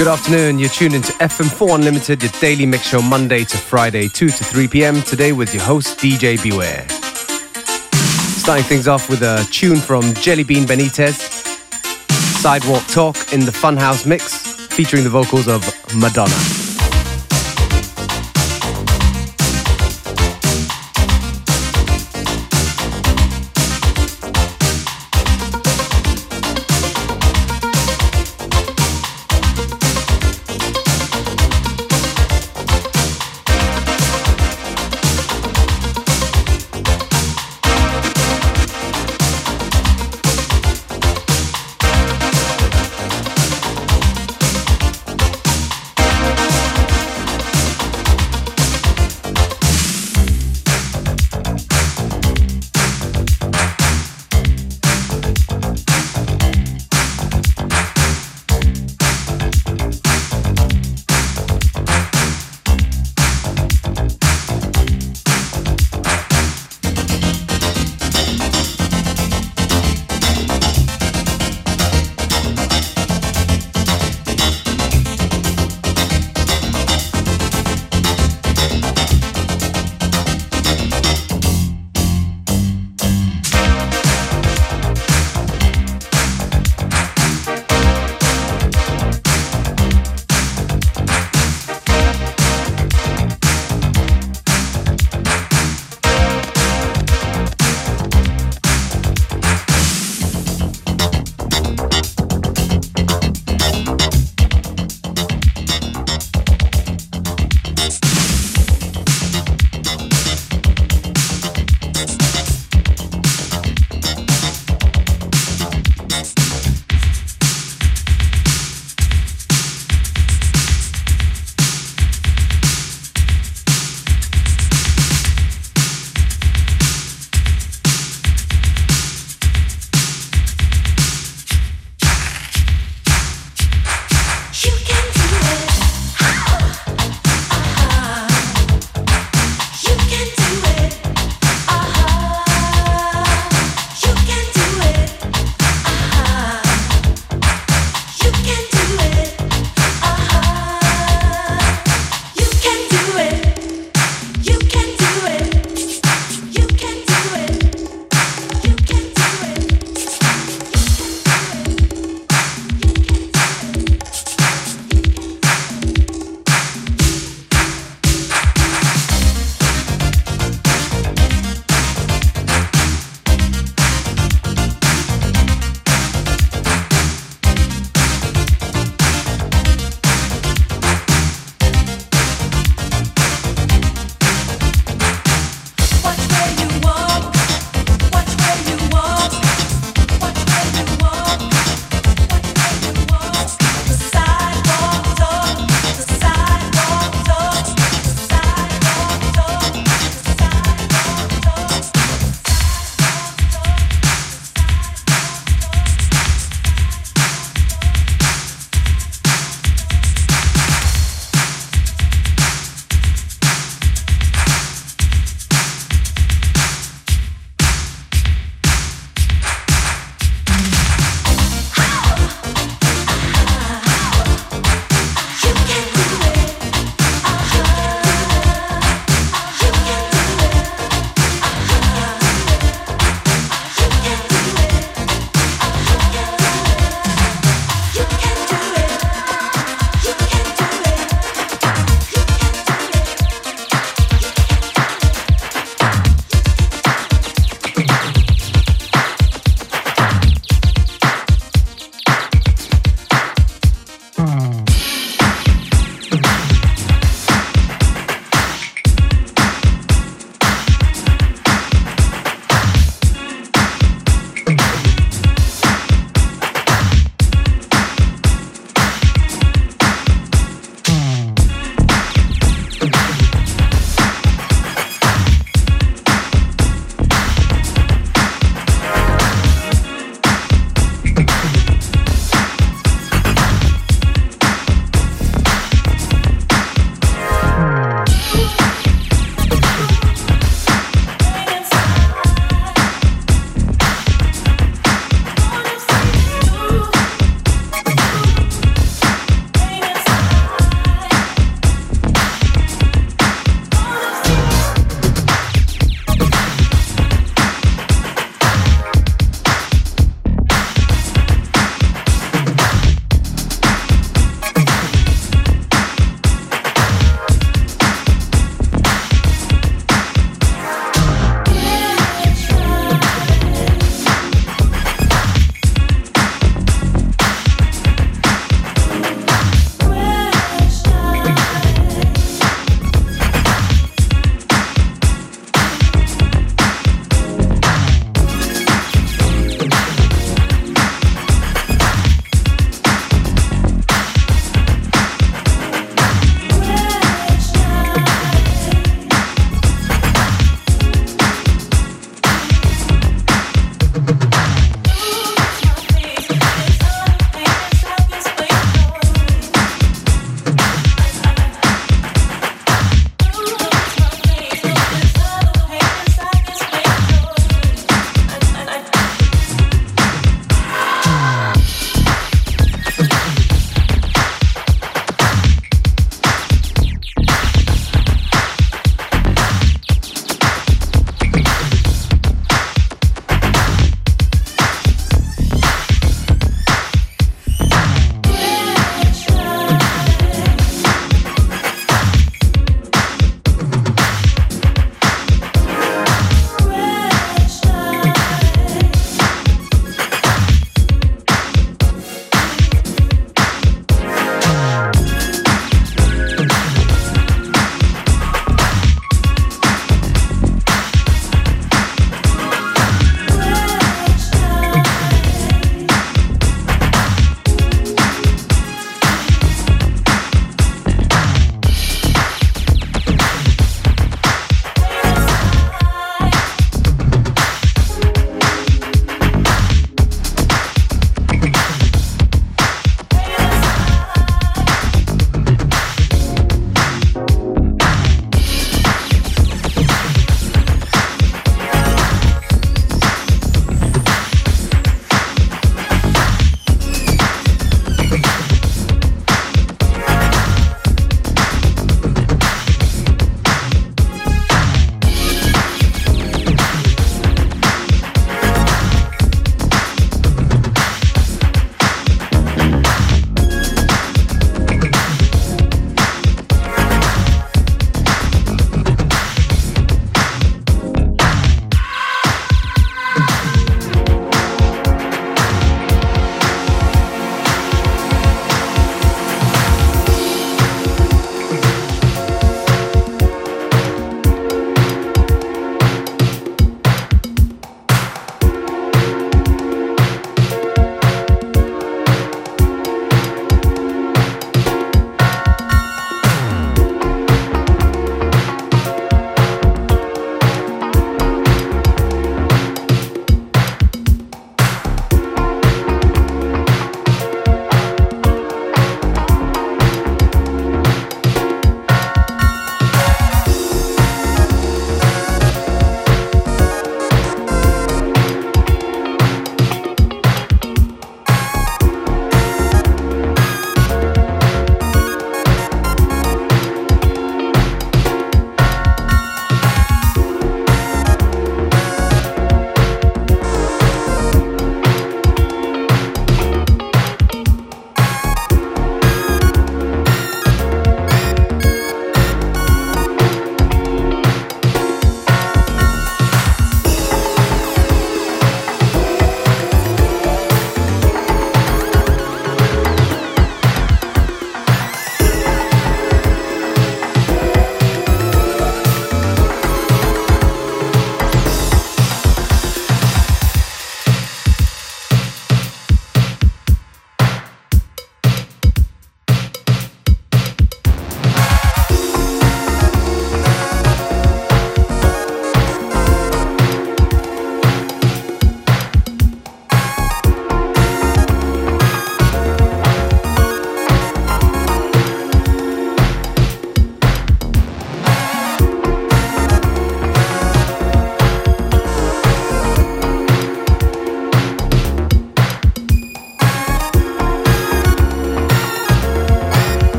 Good afternoon. You're tuned into FM4 Unlimited, your daily mix show Monday to Friday, 2 to 3 p.m. Today with your host, DJ Beware. Starting things off with a tune from Jellybean Benitez, Sidewalk Talk in the Funhouse mix, featuring the vocals of Madonna.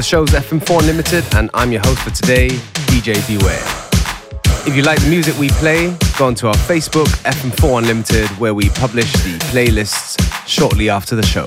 The name of the show is FM4 Unlimited, and I'm your host for today, DJ Beware. If you like the music we play, go onto our Facebook, FM4 Unlimited, where we publish the playlists shortly after the show.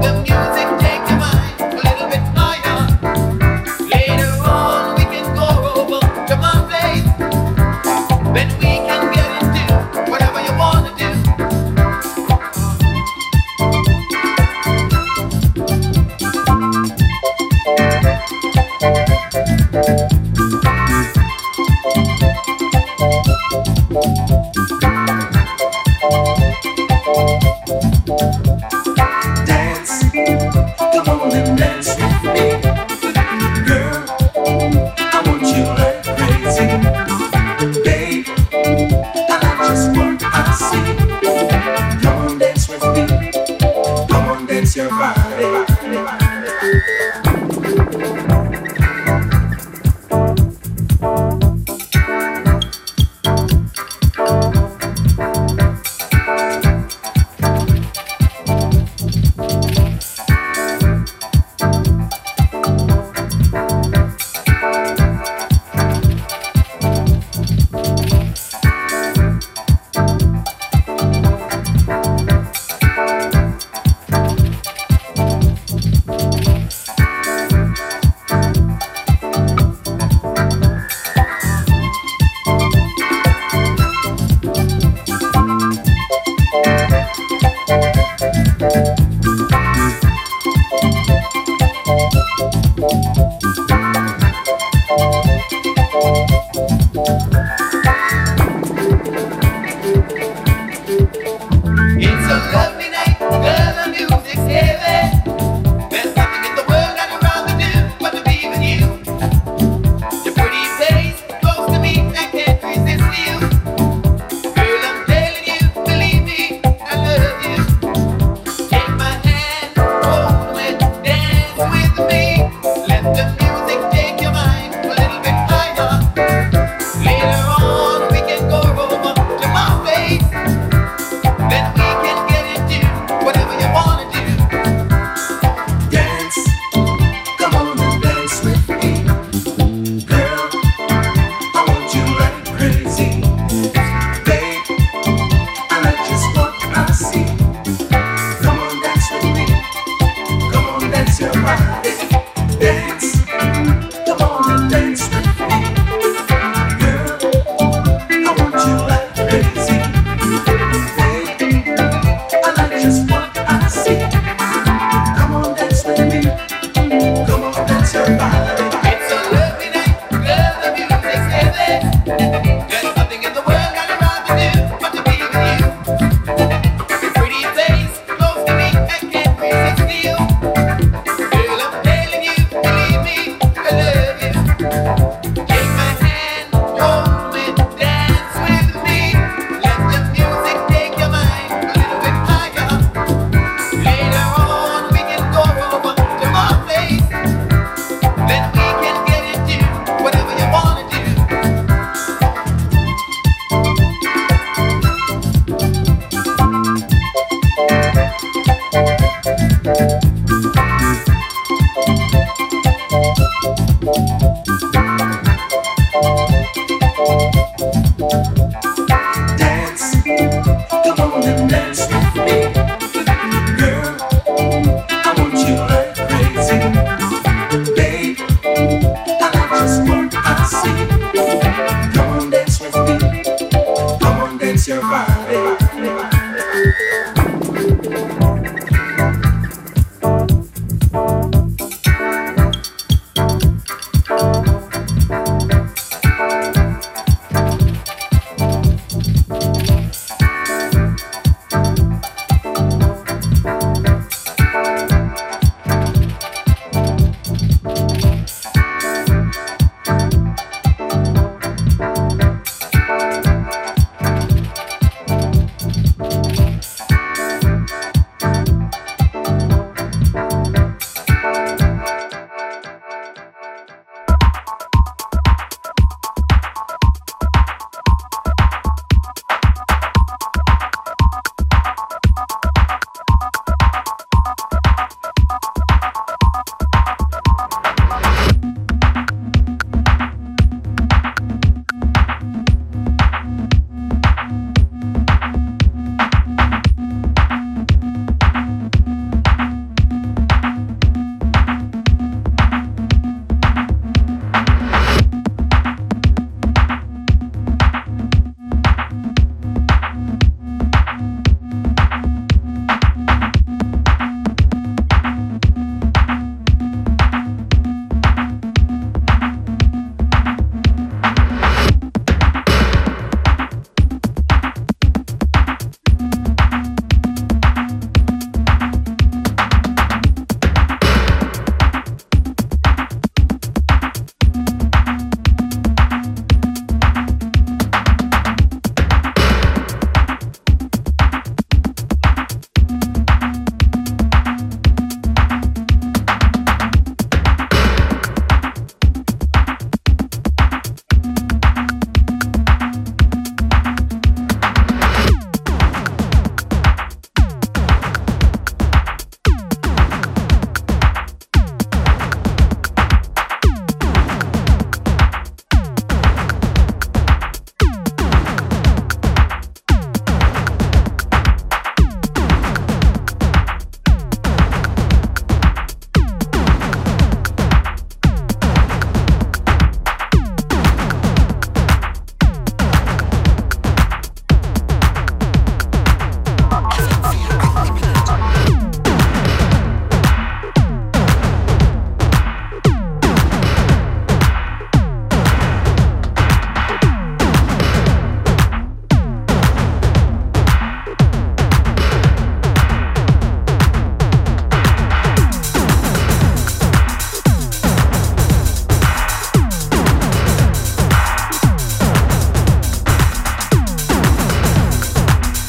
the music.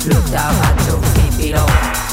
looked up at keep feet below.